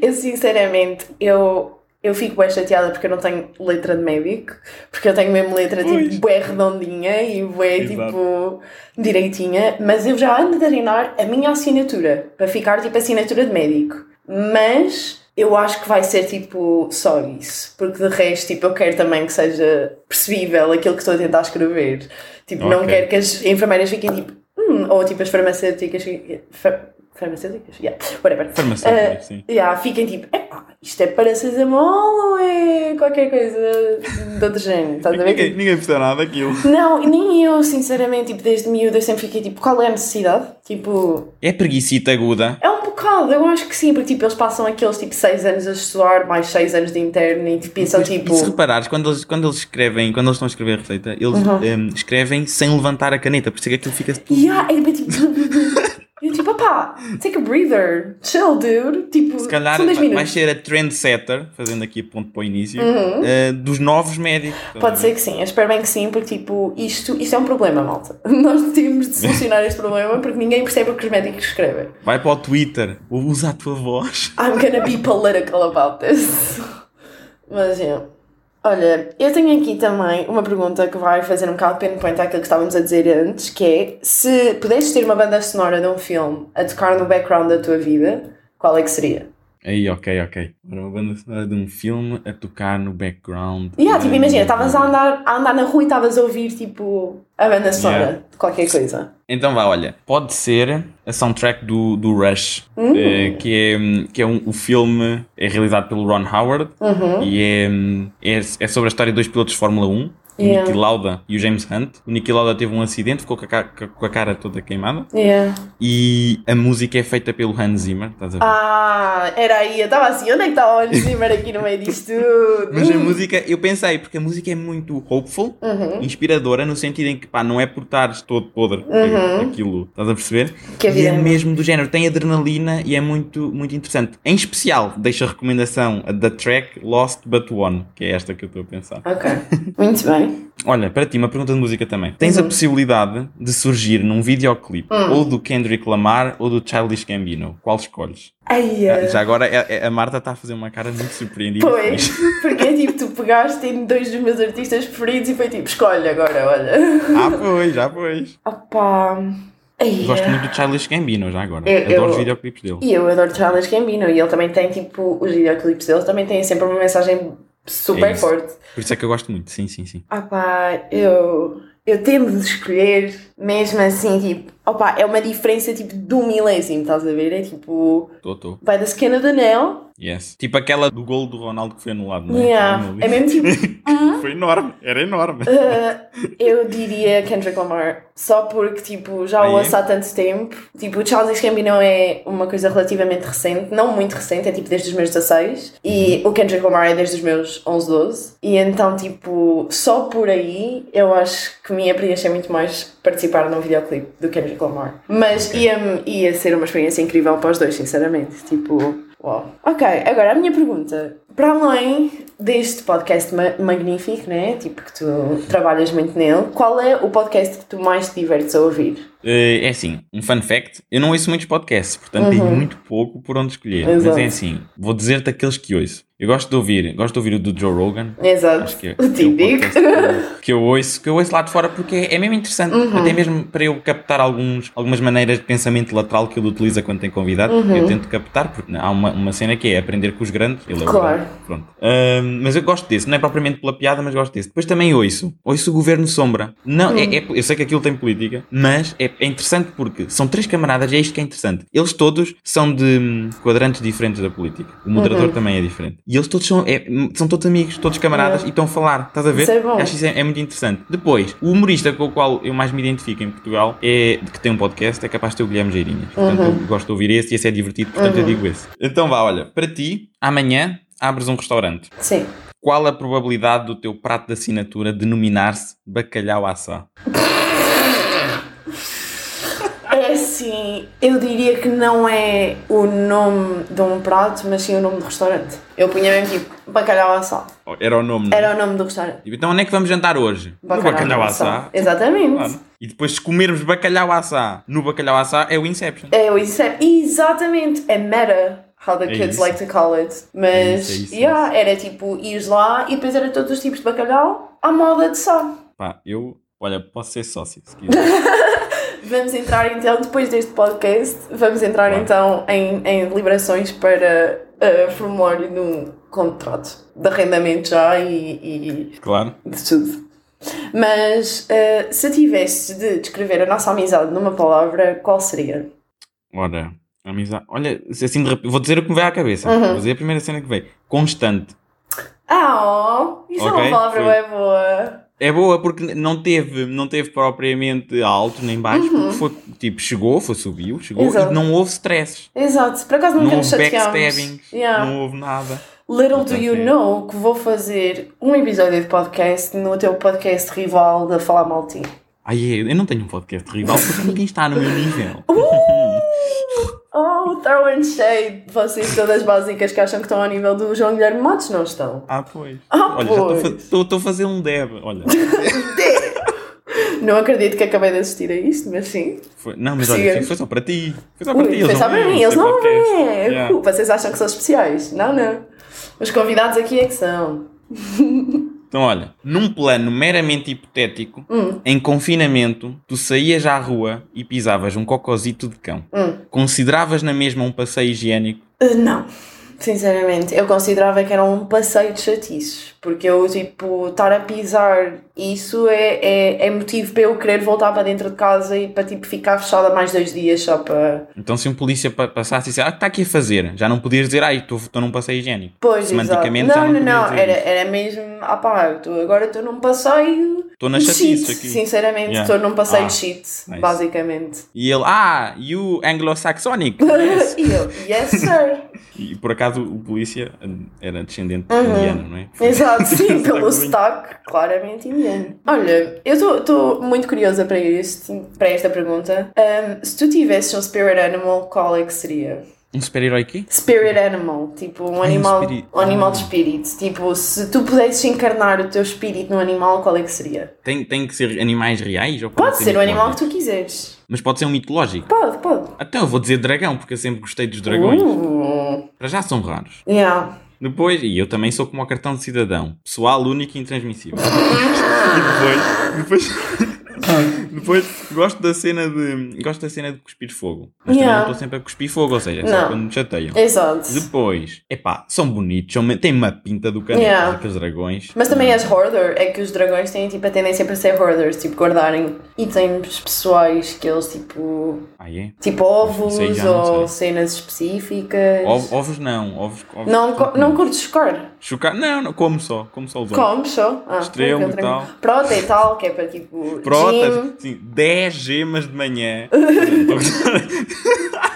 Speaker 2: Eu sinceramente, eu, eu fico bem chateada porque eu não tenho letra de médico, porque eu tenho mesmo letra
Speaker 1: Pois.
Speaker 2: tipo bué redondinha e bué tipo direitinha, mas eu já ando a treinar a minha assinatura para ficar tipo assinatura de médico. Mas eu acho que vai ser tipo só isso, porque de resto tipo, eu quero também que seja percebível aquilo que estou a tentar escrever. Tipo, não
Speaker 1: Ok.
Speaker 2: quero que as enfermeiras fiquem tipo, "Hum", ou tipo as farmacêuticas. Farmacêuticas? Yeah, whatever.
Speaker 1: Farmacêuticas,
Speaker 2: Ah,
Speaker 1: sim.
Speaker 2: Yeah, fiquem tipo, epá, isto é paracetamol ou é qualquer coisa de outro género? Estás a ver?
Speaker 1: Ninguém,
Speaker 2: Tipo,
Speaker 1: ninguém percebeu nada daquilo.
Speaker 2: não, nem eu, sinceramente, tipo, desde miúda eu sempre fiquei tipo, qual é a necessidade? Tipo,
Speaker 1: É preguiçita aguda.
Speaker 2: é um bocado, eu acho que sim, porque tipo, eles passam aqueles tipo 6 anos a estudar, mais 6 anos de interno e tipo, pensam tipo.
Speaker 1: E se reparares, quando eles, quando eles escrevem, quando eles estão a escrever a receita, eles
Speaker 2: Uhum.
Speaker 1: em, escrevem sem levantar a caneta, por isso é que aquilo fica.
Speaker 2: Yeah, é tipo. Opá, take a breather, chill, dude. Tipo,
Speaker 1: Se calhar
Speaker 2: são 10
Speaker 1: vai ser a trendsetter, fazendo aqui ponto para o início, eh, dos novos médicos.
Speaker 2: Uhum. Pode ser que sim, eu espero bem que sim, porque tipo, isto, isto é um problema, malta. Nós temos de solucionar este problema porque ninguém percebe o que os médicos escrevem.
Speaker 1: Vai para o Twitter, usa a tua voz.
Speaker 2: I'm gonna be political about this. Mas é. Olha, eu tenho aqui também uma pergunta que vai fazer um bocado pinpoint àquilo que estávamos a dizer antes, que é se pudesses ter uma banda sonora de um filme a tocar no background da tua vida, qual é que seria?
Speaker 1: Aí, ok, ok. Ora, uma banda sonora de um filme a tocar no background.
Speaker 2: Yeah, tipo, imagina, estavas a andar, a andar na rua e estavas a ouvir tipo a banda sonora
Speaker 1: Yeah.
Speaker 2: de qualquer coisa.
Speaker 1: Então vá, olha, pode ser a soundtrack do, do Rush,
Speaker 2: Hum.
Speaker 1: eh, que é, que é um, o filme, é realizado pelo Ron Howard
Speaker 2: Uhum.
Speaker 1: e é, é, é sobre a história de dois pilotos de Fórmula 1, o
Speaker 2: Yeah.
Speaker 1: Niki Lauda e o James Hunt. O Niki Lauda teve um acidente, ficou com a, ca- com a cara toda queimada
Speaker 2: Yeah.
Speaker 1: e a música é feita pelo Hans Zimmer, estás a ver?
Speaker 2: Ah, era aí, eu estava assim, onde é que está o Hans Zimmer aqui no meio disto tudo?
Speaker 1: Mas a música, eu pensei, porque a música é muito hopeful,
Speaker 2: Uhum.
Speaker 1: inspiradora, no sentido em que, pá, não é por estares todo podre, aquilo, estás a perceber?
Speaker 2: Que a
Speaker 1: e é
Speaker 2: é
Speaker 1: mesmo do género, tem adrenalina e é muito, muito interessante. Em especial, deixo a recomendação da track Lost But One, que é esta que eu estou a pensar.
Speaker 2: Ok, muito bem.
Speaker 1: Olha, para ti, uma pergunta de música também. Tens
Speaker 2: Uhum.
Speaker 1: a possibilidade de surgir num videoclipe
Speaker 2: Hum.
Speaker 1: ou do Kendrick Lamar ou do Childish Gambino. Qual escolhes?
Speaker 2: Ai,
Speaker 1: Ah, Já agora, a, a Marta está a fazer uma cara muito surpreendida.
Speaker 2: Pois, porque é tipo, tu pegaste em dois dos meus artistas preferidos e foi tipo, escolhe agora, olha.
Speaker 1: Ah, pois, já pois.
Speaker 2: Opá. Ai,
Speaker 1: Gosto muito do Childish Gambino, já agora.
Speaker 2: Eu-
Speaker 1: Adoro
Speaker 2: eu-
Speaker 1: os videoclipes dele.
Speaker 2: E eu adoro Charles Gambino e ele também tem tipo, os videoclipes dele também têm sempre uma mensagem super
Speaker 1: É
Speaker 2: forte.
Speaker 1: Por isso é que eu gosto muito, sim, sim, sim.
Speaker 2: Opá, eu, eu temo de escolher, mesmo assim, tipo, opá, é uma diferença tipo um milésimo, estás a ver? É tipo, vai da of the Nail
Speaker 1: Yes. Tipo aquela do gol do Ronaldo que foi anulado, não é?
Speaker 2: Yeah.
Speaker 1: Foi
Speaker 2: É mesmo tipo.
Speaker 1: Foi enorme, era enorme.
Speaker 2: uh, eu diria Kendrick Lamar. Só porque, tipo, já
Speaker 1: Ah,
Speaker 2: o
Speaker 1: é?
Speaker 2: ouço há tanto tempo. Tipo, o Charles Gambino é uma coisa relativamente recente. Não muito recente, é tipo desde os meus 16. E
Speaker 1: Uhum.
Speaker 2: o Kendrick Lamar é desde os meus 11, 12. E então, tipo, só por aí eu acho que me ia preencher muito mais participar num videoclipe do Kendrick Lamar. Mas ia, ia ser uma experiência incrível para os dois, sinceramente. Tipo, uau. Ok, agora a minha pergunta. Para além deste podcast ma- magnífico, né? Tipo, que tu trabalhas muito nele, qual é o podcast que tu mais te divertes a ouvir?
Speaker 1: Eh, é assim, um fun fact: eu não ouço muitos podcasts, portanto tenho muito pouco por onde escolher. Mas
Speaker 2: Uhum. Exato.
Speaker 1: é assim, vou dizer-te aqueles que ouço. Eu gosto de ouvir, gosto de ouvir o do Joe Rogan.
Speaker 2: Exato.
Speaker 1: Acho que é,
Speaker 2: o
Speaker 1: é
Speaker 2: típico.
Speaker 1: podcast que eu- que eu ouço, que eu ouço lá de fora porque é, é mesmo interessante,
Speaker 2: Uhum.
Speaker 1: até mesmo para eu captar alguns, algumas maneiras de pensamento lateral que ele utiliza quando tem convidado. Eu tento captar, porque há uma, uma cena que é aprender com os grandes. Ele é o
Speaker 2: Uhum.
Speaker 1: Grande, pronto. Ahm, mas eu gosto desse, não é propriamente pela piada, mas gosto desse. Depois também ouço, ouço o Governo Sombra. Não, é, é- eu sei que aquilo tem política, mas é, é interessante porque são três camaradas e é isto que é interessante. Eles todos são de hum, quadrantes diferentes da política. O moderador também é diferente. E eles todos são, é, são todos amigos, todos camaradas e estão a falar. Estás a ver?
Speaker 2: Isso é bom.
Speaker 1: Acho isso é, é muito interessante. Depois, o humorista com o qual eu mais me identifico em Portugal é que tem um podcast, é capaz de ter o Guilherme Geirinhas. Portanto, eu gosto de ouvir esse e esse é divertido, portanto eu digo esse. Então vá, olha, para ti, amanhã abres um restaurante.
Speaker 2: Sim.
Speaker 1: Qual a probabilidade do teu prato de assinatura denominar-se bacalhau assá?
Speaker 2: É assim, eu diria que não é o nome de um prato, mas sim o nome do restaurante. Eu punha mesmo tipo bacalhau assado.
Speaker 1: Era o nome. é?
Speaker 2: Era o nome do restaurante.
Speaker 1: Então onde é que vamos jantar hoje? no bacalhau assá.
Speaker 2: Exatamente.
Speaker 1: Claro. E depois se comermos bacalhau assá no bacalhau assá é o Inception.
Speaker 2: É o Inception. Exatamente. É meta. How the
Speaker 1: É
Speaker 2: kids
Speaker 1: isso.
Speaker 2: like to call it. Mas,
Speaker 1: É isso, é isso,
Speaker 2: yeah, era tipo, ires lá e depois era todos os tipos de bacalhau à moda de só.
Speaker 1: Pá, eu, olha, posso ser sócio se quiser.
Speaker 2: Vamos entrar então, depois deste podcast, vamos entrar
Speaker 1: Claro.
Speaker 2: então em, em liberações para uh, formulário de um contrato de arrendamento já e,
Speaker 1: claro.
Speaker 2: e de tudo. Mas uh, se tivesse de descrever a nossa amizade numa palavra, qual seria?
Speaker 1: Ora, amizade. Olha, assim de repente, vou dizer o que me veio à cabeça.
Speaker 2: Uhum.
Speaker 1: Vou dizer a primeira cena que veio. Constante.
Speaker 2: Ah, isso é
Speaker 1: Ok,
Speaker 2: uma palavra bem boa.
Speaker 1: É boa porque não teve, não teve propriamente alto nem baixo, porque foi, tipo, chegou, foi, subiu, chegou
Speaker 2: Uhum. Exato.
Speaker 1: e não houve stresses.
Speaker 2: Exato, por acaso
Speaker 1: Não
Speaker 2: nos
Speaker 1: houve
Speaker 2: chateámos.
Speaker 1: backstabbings,
Speaker 2: Yeah.
Speaker 1: não houve nada.
Speaker 2: Little do you
Speaker 1: é.
Speaker 2: know que vou fazer um episódio de podcast no teu podcast rival da Falar Mal.
Speaker 1: Ai, eu eu não tenho um podcast rival porque ninguém está no meu nível.
Speaker 2: Oh, throwing shade. Vocês todas básicas que acham que estão ao nível do João Guilherme Matos não estão.
Speaker 1: Ah, pois.
Speaker 2: Ah,
Speaker 1: Olha, estou a
Speaker 2: pois.
Speaker 1: fa- estou estou a fazer um deb. Olha,
Speaker 2: Não acredito que acabei de assistir a isto, mas sim.
Speaker 1: foi- não, mas
Speaker 2: Siga.
Speaker 1: olha, foi só para ti. Foi só para ti.
Speaker 2: Ui,
Speaker 1: eles
Speaker 2: foi só para mim, eles não vêm.
Speaker 1: Yeah.
Speaker 2: Vocês acham que são especiais? Não, não. Os convidados aqui é que são.
Speaker 1: Então, olha, num plano meramente hipotético,
Speaker 2: Hum.
Speaker 1: em confinamento, tu saías à rua e pisavas um cocozito de cão.
Speaker 2: Hum.
Speaker 1: Consideravas na mesma um passeio higiênico?
Speaker 2: Uh, não. Sinceramente, eu considerava que era um passeio de chatices. Porque eu, tipo, estar a pisar isso é, é, é motivo para eu querer voltar para dentro de casa e para, tipo, ficar fechada mais dois dias só para.
Speaker 1: Então, se um polícia pa- passasse e dissesse, ah, está aqui a fazer? Já não podias dizer, ai, estou estou num passeio higiênico.
Speaker 2: Pois.
Speaker 1: Semanticamente
Speaker 2: Não,
Speaker 1: não
Speaker 2: não, não. Era, era mesmo. Ah, pá, tô- agora estou num passeio.
Speaker 1: Estou na chatice aqui.
Speaker 2: Sinceramente,
Speaker 1: Yeah.
Speaker 2: estou num passeio
Speaker 1: Ah,
Speaker 2: de shit,
Speaker 1: nice.
Speaker 2: basicamente.
Speaker 1: E ele, ah, you anglo-saxonic. Yes.
Speaker 2: e eu, yes, sir.
Speaker 1: e por acaso o polícia era descendente
Speaker 2: Uhum.
Speaker 1: indiano, não é?
Speaker 2: Exato, sim, pelo
Speaker 1: Sotaque
Speaker 2: claramente indiano. Olha, eu estou muito curiosa para, este, para esta pergunta. Ahm, se tu tivesses um spirit animal, qual é que seria?
Speaker 1: Um super-herói aqui?
Speaker 2: Spirit animal, tipo um
Speaker 1: Ai, um
Speaker 2: animal, um animal
Speaker 1: Ah.
Speaker 2: de espírito. Tipo, se tu pudesses encarnar o teu espírito num animal, qual é que seria?
Speaker 1: Tem, tem que ser animais reais? Ou
Speaker 2: Pode ser o animal que tu quiseres.
Speaker 1: Mas pode ser um mitológico.
Speaker 2: Pode, pode.
Speaker 1: Então eu vou dizer dragão, porque eu sempre gostei dos dragões.
Speaker 2: Uh,
Speaker 1: Para já são raros.
Speaker 2: yeah.
Speaker 1: Depois, e eu também sou como o cartão de cidadão. Pessoal único e intransmissível. e depois, depois, Depois, gosto da cena de. Gosto da cena de cuspir fogo. Mas
Speaker 2: Yeah.
Speaker 1: também não estou sempre a cuspir fogo, ou seja, é só quando me chateiam.
Speaker 2: Exato.
Speaker 1: Depois, epá, são bonitos, são, têm uma pinta do canto,
Speaker 2: Yeah.
Speaker 1: aqueles dragões.
Speaker 2: Mas também és hoarder, é que os dragões têm tipo a tendência para ser hoarders, tipo guardarem itens pessoais que eles tipo.
Speaker 1: Ah, é?
Speaker 2: tipo ovos
Speaker 1: não
Speaker 2: ou
Speaker 1: sei.
Speaker 2: cenas específicas.
Speaker 1: Ovos, ovos não, ovos. ovos
Speaker 2: Não, co- não curtes chocar?
Speaker 1: Chocar? Não, não, como só, como só os ovos.
Speaker 2: Comes só? Ah,
Speaker 1: Estrela e tal.
Speaker 2: Prota e tal, que é para tipo.
Speaker 1: Protas,
Speaker 2: gym.
Speaker 1: sim, 10 gemas de manhã.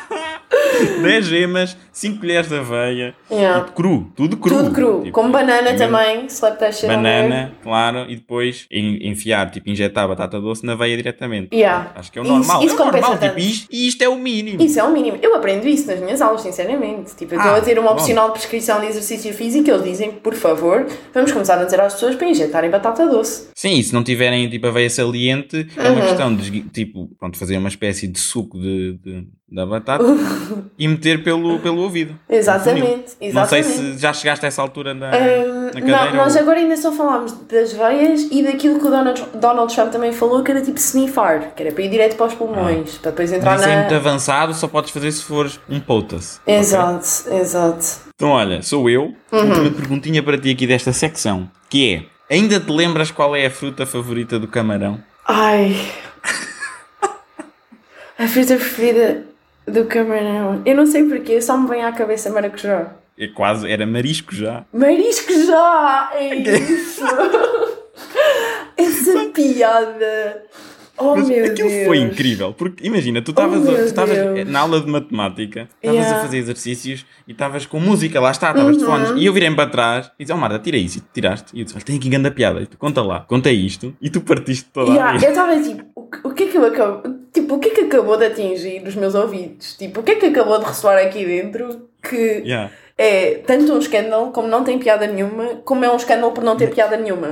Speaker 1: 10 gemas, 5 colheres de aveia.
Speaker 2: Yeah.
Speaker 1: Tipo, cru, tudo cru.
Speaker 2: Tudo cru.
Speaker 1: Tipo,
Speaker 2: Com banana
Speaker 1: mesmo-
Speaker 2: também, slap that shit.
Speaker 1: Banana, claro, e depois en- enfiar, tipo, injetar batata doce na veia diretamente.
Speaker 2: Yeah.
Speaker 1: Acho que é o
Speaker 2: Isso-
Speaker 1: normal.
Speaker 2: isso
Speaker 1: é o normal, tipo, isto, e isto é o mínimo.
Speaker 2: Isso é o mínimo. Eu aprendo isso nas minhas aulas, sinceramente. Tipo, eu
Speaker 1: Ah,
Speaker 2: estou a ter uma
Speaker 1: bom.
Speaker 2: opcional de prescrição de exercício físico e eles dizem, por favor, vamos começar a dizer às pessoas para injetarem batata doce.
Speaker 1: Sim, e se não tiverem tipo a veia saliente, é uma
Speaker 2: Uhum.
Speaker 1: questão de tipo, pronto, fazer uma espécie de suco de, de- da batata e meter pelo, pelo ouvido.
Speaker 2: Exatamente,
Speaker 1: Não sei
Speaker 2: exatamente.
Speaker 1: se já chegaste a essa altura na,
Speaker 2: Hum,
Speaker 1: na cadeira.
Speaker 2: não, nós
Speaker 1: ou-
Speaker 2: agora ainda só falámos das veias e daquilo que o Donald, Donald Trump também falou, que era tipo sniffar, que era para ir direto para os pulmões, para depois entrar
Speaker 1: Mas isso é
Speaker 2: na.
Speaker 1: muito avançado, só podes fazer se fores um potas. ok?
Speaker 2: Exato, exato.
Speaker 1: Então, olha, sou eu.
Speaker 2: Uhum.
Speaker 1: Última perguntinha para ti aqui desta secção, que é: ainda te lembras qual é a fruta favorita do camarão?
Speaker 2: Ai. A fruta preferida do camarão. Eu não sei porquê, só me vem à cabeça maracujá.
Speaker 1: É quase, era marisco já.
Speaker 2: Marisco já! É isso! Essa piada! Oh
Speaker 1: Mas
Speaker 2: meu
Speaker 1: aquilo
Speaker 2: Deus!
Speaker 1: foi incrível, porque imagina, tu estavas
Speaker 2: Oh,
Speaker 1: a- na aula de matemática, estavas
Speaker 2: Yeah.
Speaker 1: a fazer exercícios e estavas com música, lá está, estavas de
Speaker 2: Uhum.
Speaker 1: fones, e eu virei-me para trás e disse, oh Marta, tira isso, e tu tiraste, e eu disse, olha, tem aqui grande piada, e tu conta lá, conta isto, e tu partiste toda a
Speaker 2: Yeah,
Speaker 1: rir.
Speaker 2: eu estava tipo, o que, o que é que eu acabo, tipo, o que é que acabou de atingir os meus ouvidos? Tipo, o que é que acabou de ressoar aqui dentro que
Speaker 1: Yeah.
Speaker 2: é tanto um escândalo como não tem piada nenhuma, como é um escândalo por não ter piada nenhuma.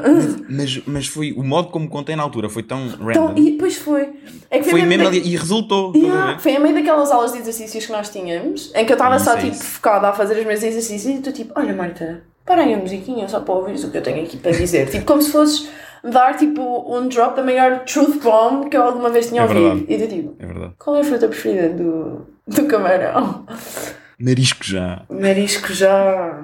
Speaker 1: Mas, mas foi, o modo como contei na altura foi tão
Speaker 2: Então,
Speaker 1: random,
Speaker 2: e depois foi. É que
Speaker 1: foi mesmo
Speaker 2: da-
Speaker 1: ali, e resultou,
Speaker 2: Yeah, foi a meio daquelas aulas de exercícios que nós tínhamos, em que eu estava só
Speaker 1: é
Speaker 2: tipo
Speaker 1: isso.
Speaker 2: focada a fazer os meus exercícios e tu tipo, olha Marta, para aí a musiquinha só para ouvires o que eu tenho aqui para dizer. tipo, como se fosses dar tipo um drop da maior truth bomb que eu alguma vez tinha
Speaker 1: É
Speaker 2: ouvido. E tu tipo,
Speaker 1: É verdade.
Speaker 2: qual é a fruta preferida do, do camarão?
Speaker 1: Marisco já.
Speaker 2: Marisco já.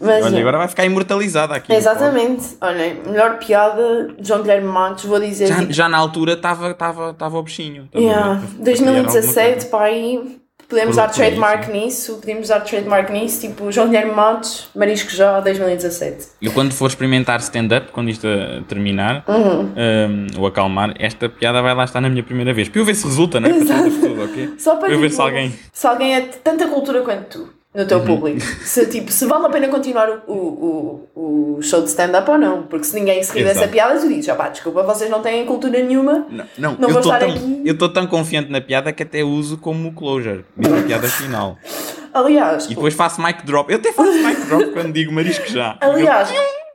Speaker 2: Mas,
Speaker 1: Olha, agora vai ficar imortalizada aqui.
Speaker 2: Exatamente. Olhem, melhor piada de João Guilherme Matos, vou dizer.
Speaker 1: Já,
Speaker 2: tipo,
Speaker 1: já na altura estava tava, tava o bichinho. estás a ver?
Speaker 2: Yeah.
Speaker 1: Para criar alguma
Speaker 2: 2017,
Speaker 1: coisa.
Speaker 2: pá, aí podemos dar trademark
Speaker 1: isso.
Speaker 2: nisso, podemos dar trademark nisso, tipo João Guilherme Matos, Marisco Já, 2017.
Speaker 1: Eu quando for experimentar stand-up, quando isto terminar,
Speaker 2: Uhum.
Speaker 1: um, ou acalmar, esta piada vai lá estar na minha primeira vez. Para eu ver se resulta, né? Para
Speaker 2: Exato.
Speaker 1: todas as pessoas, ok?
Speaker 2: Só para
Speaker 1: Para eu ver
Speaker 2: tipo,
Speaker 1: se alguém.
Speaker 2: se alguém é de tanta cultura quanto tu. No
Speaker 1: Uhum.
Speaker 2: teu público, se, tipo, se vale a pena continuar o, o, o, show de stand-up ou não, porque se ninguém se rir dessa piada, tu dizes, ah pá, desculpa, vocês não têm cultura nenhuma,
Speaker 1: Não, não,
Speaker 2: Não
Speaker 1: eu
Speaker 2: vou
Speaker 1: estou
Speaker 2: estar
Speaker 1: tão,
Speaker 2: aqui.
Speaker 1: eu estou tão confiante na piada que até uso como closure, a piada final.
Speaker 2: aliás,
Speaker 1: E depois faço mic drop. Eu até faço mic drop quando digo marisco já.
Speaker 2: aliás,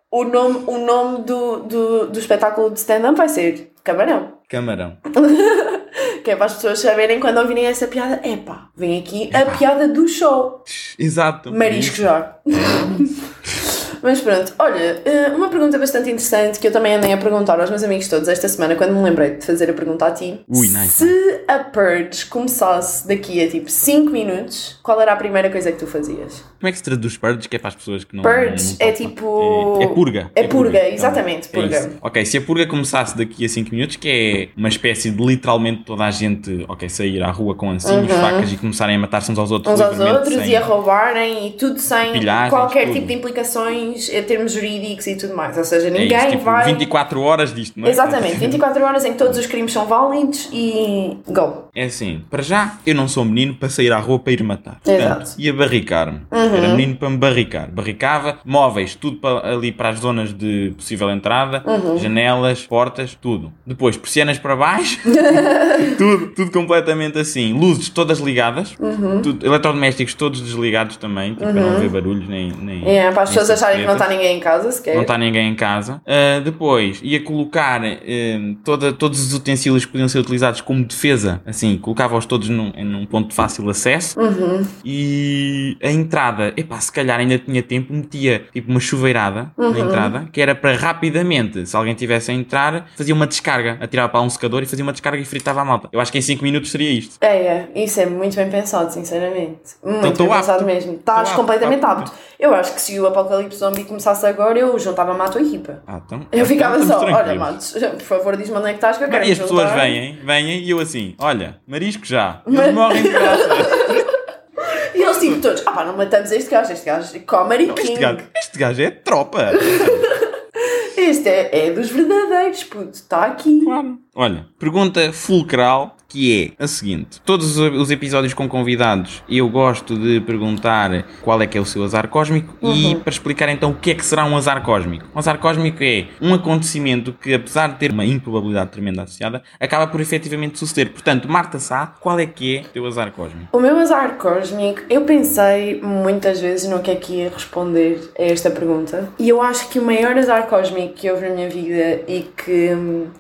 Speaker 2: o nome, o nome do, do, do espetáculo de stand-up vai ser Camarão.
Speaker 1: Camarão.
Speaker 2: Que é para as pessoas saberem quando ouvirem essa piada, epá, vem aqui a piada do show.
Speaker 1: Exato.
Speaker 2: Marisco já. Mas pronto, olha, eh, uma pergunta bastante interessante que eu também andei a perguntar aos meus amigos todos esta semana, quando me lembrei de fazer a pergunta a ti.
Speaker 1: Ui, nice,
Speaker 2: Se a Purge começasse daqui a tipo 5 minutos, qual era a primeira coisa que tu fazias?
Speaker 1: Como é que se traduz purge? Que é para as pessoas que não.
Speaker 2: Purge
Speaker 1: não- não
Speaker 2: é tipo-
Speaker 1: É, é purga.
Speaker 2: É purga,
Speaker 1: então.
Speaker 2: exatamente,
Speaker 1: É
Speaker 2: purga.
Speaker 1: ok, se a purga começasse daqui a 5 minutos, que é uma espécie de literalmente toda a gente, ok, sair à rua com ancinhos, facas e começarem a matar-se uns aos outros.
Speaker 2: Uhum. Uns aos outros
Speaker 1: sem-
Speaker 2: e a roubarem e tudo sem qualquer
Speaker 1: tudo.
Speaker 2: tipo de implicações em termos jurídicos e tudo mais. Ou seja,
Speaker 1: É
Speaker 2: ninguém
Speaker 1: isso, tipo,
Speaker 2: vai.
Speaker 1: 24 horas disto, não é?
Speaker 2: Exatamente, 24 horas em que todos os crimes são válidos e go.
Speaker 1: É assim, para já, eu não sou menino para sair à rua para ir matar.
Speaker 2: Exato.
Speaker 1: Portanto, ia barricar-me. Era menino para me barricar. Barricava, móveis, tudo para, ali para as zonas de possível entrada, janelas, portas, tudo. Depois, persianas para baixo, tudo, tudo completamente assim. Luzes todas ligadas, tudo- eletrodomésticos todos desligados também, tipo, para não haver barulhos nem. nem
Speaker 2: É, para as pessoas acharem Não está ninguém em casa sequer.
Speaker 1: Não está ninguém em casa. Uh, depois ia colocar uh, toda, todos os utensílios que podiam ser utilizados como defesa, assim, colocava-os todos num, num ponto de fácil acesso.
Speaker 2: Uhum.
Speaker 1: E a entrada, epá, se calhar ainda tinha tempo, metia tipo uma chuveirada na
Speaker 2: Uhum.
Speaker 1: entrada, que era para rapidamente, se alguém tivesse a entrar, fazia uma descarga, atirava para um secador e fazia uma descarga e fritava a malta. Eu acho que em 5 minutos seria isto.
Speaker 2: É, é, isso é muito bem pensado, sinceramente. Muito
Speaker 1: estou
Speaker 2: bem pensado
Speaker 1: apto.
Speaker 2: mesmo. Estás completamente
Speaker 1: apto,
Speaker 2: apto. Eu acho que se o Apocalipse Zombie começasse agora, eu juntava-me à tua equipa.
Speaker 1: Ah, então,
Speaker 2: Eu ficava
Speaker 1: então
Speaker 2: só,
Speaker 1: estamos
Speaker 2: olha,
Speaker 1: tranquilos.
Speaker 2: Matos, por favor, diz-me onde é que estás que eu quero
Speaker 1: E as pessoas vêm, vêm e eu assim, olha, marisco já. Eles
Speaker 2: Mas-
Speaker 1: morrem de graça.
Speaker 2: E eles tipo todos, ah pá, não matamos este gajo, este gajo é comedy
Speaker 1: Este gajo, este gajo é tropa.
Speaker 2: Este é, é dos verdadeiros, puto, está aqui.
Speaker 1: Claro. Olha, pergunta fulcral que é a seguinte: todos os- os episódios com convidados eu gosto de perguntar qual é que é o seu azar cósmico e para explicar então o que é que será um azar cósmico. Um azar cósmico é um acontecimento que, apesar de ter uma improbabilidade tremenda associada, acaba por efetivamente suceder. Portanto, Marta Sá, qual é que é o teu azar cósmico?
Speaker 2: O meu azar cósmico, eu pensei muitas vezes no que é que ia responder a esta pergunta. E eu acho que o maior azar cósmico que houve na minha vida e que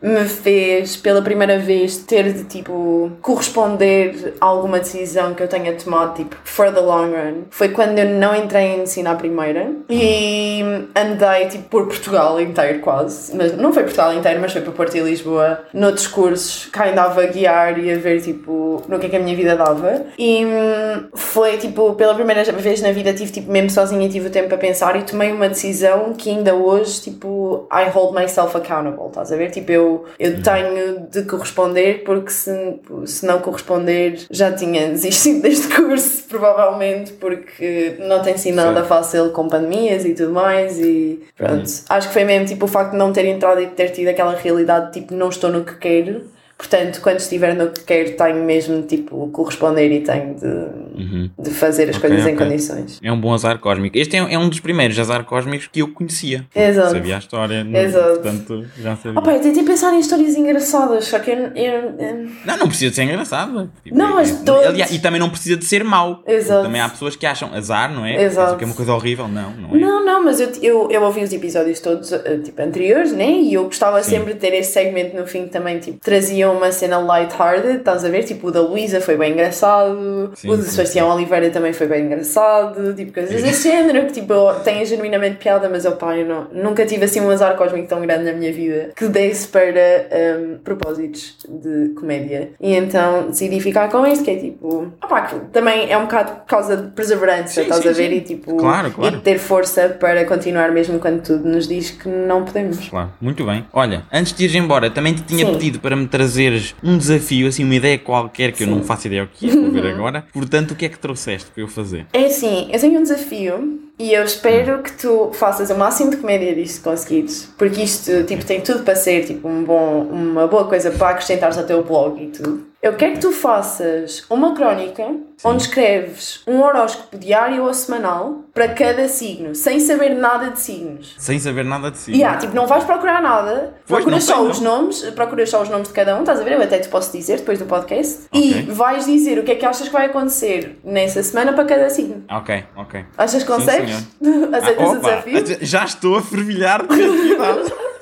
Speaker 2: me fez pela primeira vez ter de tipo corresponder a alguma decisão que eu tenha tomado, tipo, for the long run, foi quando eu não entrei em ensino à primeira e andei tipo por Portugal inteiro quase. Mas não foi Portugal inteiro, mas foi para Porto e Lisboa, noutros cursos, cá andava a guiar e a ver tipo no que é que a minha vida dava. E hum, foi tipo, pela primeira vez na vida tive tipo mesmo sozinha tive o tempo para pensar e tomei uma decisão que ainda hoje tipo I hold myself accountable, estás a ver? Tipo, eu, eu tenho de corresponder porque se, se não corresponder já tinha desistido deste curso, provavelmente, porque não tem sido nada
Speaker 1: Certo.
Speaker 2: fácil com pandemias e tudo mais e pronto. Acho que foi mesmo tipo o facto de não ter entrado e ter tido aquela realidade tipo não estou no que quero. Portanto, quando estiver no que quero, tenho mesmo tipo corresponder e tenho de, de fazer as
Speaker 1: Ok,
Speaker 2: coisas em
Speaker 1: ok.
Speaker 2: condições.
Speaker 1: É um bom azar cósmico. Este é, é um dos primeiros azar cósmicos que eu conhecia.
Speaker 2: Exato.
Speaker 1: Sabia a história, não-
Speaker 2: Exato.
Speaker 1: portanto já sabia.
Speaker 2: Opa, eu tentei pensar em histórias engraçadas, só que eu, eu- eu-
Speaker 1: Não, não precisa de ser engraçado. Tipo,
Speaker 2: Não, mas
Speaker 1: é-
Speaker 2: todos-
Speaker 1: aliás, e também não precisa de ser mau.
Speaker 2: Exato.
Speaker 1: Também há pessoas que acham azar, não é?
Speaker 2: Exato.
Speaker 1: Que é uma coisa horrível. Não, não é?
Speaker 2: Não, não, mas eu, eu, eu ouvi os episódios todos eh, tipo, anteriores, né? E eu gostava sempre de ter esse segmento no fim que também tipo, trazia uma cena light-hearted, estás a ver? Tipo, o da Luísa foi bem engraçado,
Speaker 1: Sim,
Speaker 2: o
Speaker 1: sim,
Speaker 2: Sebastião Oliveira também foi bem engraçado, tipo, coisas desse género que tipo, têm genuinamente piada, mas eu pá, eu não, nunca tive assim um azar cósmico tão grande na minha vida que desse para um, propósitos de comédia. E então decidi ficar com este, que é tipo, opá, que também é um bocado por causa de perseverança,
Speaker 1: Sim,
Speaker 2: estás
Speaker 1: sim,
Speaker 2: a ver? E tipo,
Speaker 1: Claro, claro.
Speaker 2: e ter força para continuar mesmo quando tudo nos diz que não podemos.
Speaker 1: Claro, muito bem. Olha, antes de ires embora, também te tinha pedido para me trazeres um desafio, assim, uma ideia qualquer que eu não faço ideia o que é, vou ver agora. Portanto, o que é que trouxeste para eu fazer?
Speaker 2: É assim, eu tenho um desafio e eu espero que tu faças o máximo de comédia disto que conseguires, porque isto tipo, tem tudo para ser tipo, um bom, uma boa coisa para acrescentares ao teu blog e tudo. Eu quero que tu faças uma crónica onde escreves um horóscopo diário ou semanal para cada signo, sem saber nada de signos.
Speaker 1: Sem saber nada de si.
Speaker 2: E yeah, tipo, não vais procurar nada,
Speaker 1: Pois,
Speaker 2: procuras só os
Speaker 1: não.
Speaker 2: nomes, procuras só os nomes de cada um, estás a ver? Eu até te posso dizer depois do podcast.
Speaker 1: Ok.
Speaker 2: E vais dizer o que é que achas que vai acontecer nessa semana para cada signo.
Speaker 1: Ok, ok.
Speaker 2: Achas que
Speaker 1: Sim,
Speaker 2: consegues?
Speaker 1: Ah,
Speaker 2: Aceitas o
Speaker 1: opa,
Speaker 2: desafio?
Speaker 1: já estou a fervilhar de criatividade.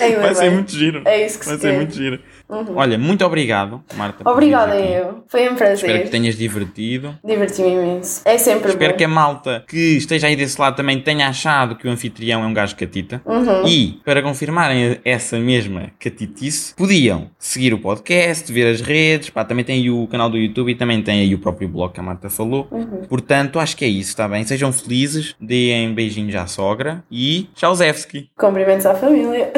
Speaker 2: Ainda
Speaker 1: Vai ser
Speaker 2: bem.
Speaker 1: muito giro.
Speaker 2: É isso que
Speaker 1: Vai
Speaker 2: se
Speaker 1: ser
Speaker 2: quer.
Speaker 1: muito giro. Olha, muito obrigado, Marta.
Speaker 2: Obrigada eu. Foi um prazer.
Speaker 1: Espero que tenhas divertido.
Speaker 2: Diverti-me imenso. É sempre
Speaker 1: Espero
Speaker 2: bom.
Speaker 1: que a malta que esteja aí desse lado também tenha achado que o anfitrião é um gajo catita.
Speaker 2: Uhum.
Speaker 1: E, para confirmarem essa mesma catitice, podiam seguir o podcast, ver as redes, pá, também tem aí o canal do YouTube e também tem aí o próprio blog que a Marta falou.
Speaker 2: Uhum.
Speaker 1: Portanto, acho que é isso, está bem? Sejam felizes, deem beijinhos à sogra e tchauzevski.
Speaker 2: Cumprimentos à família.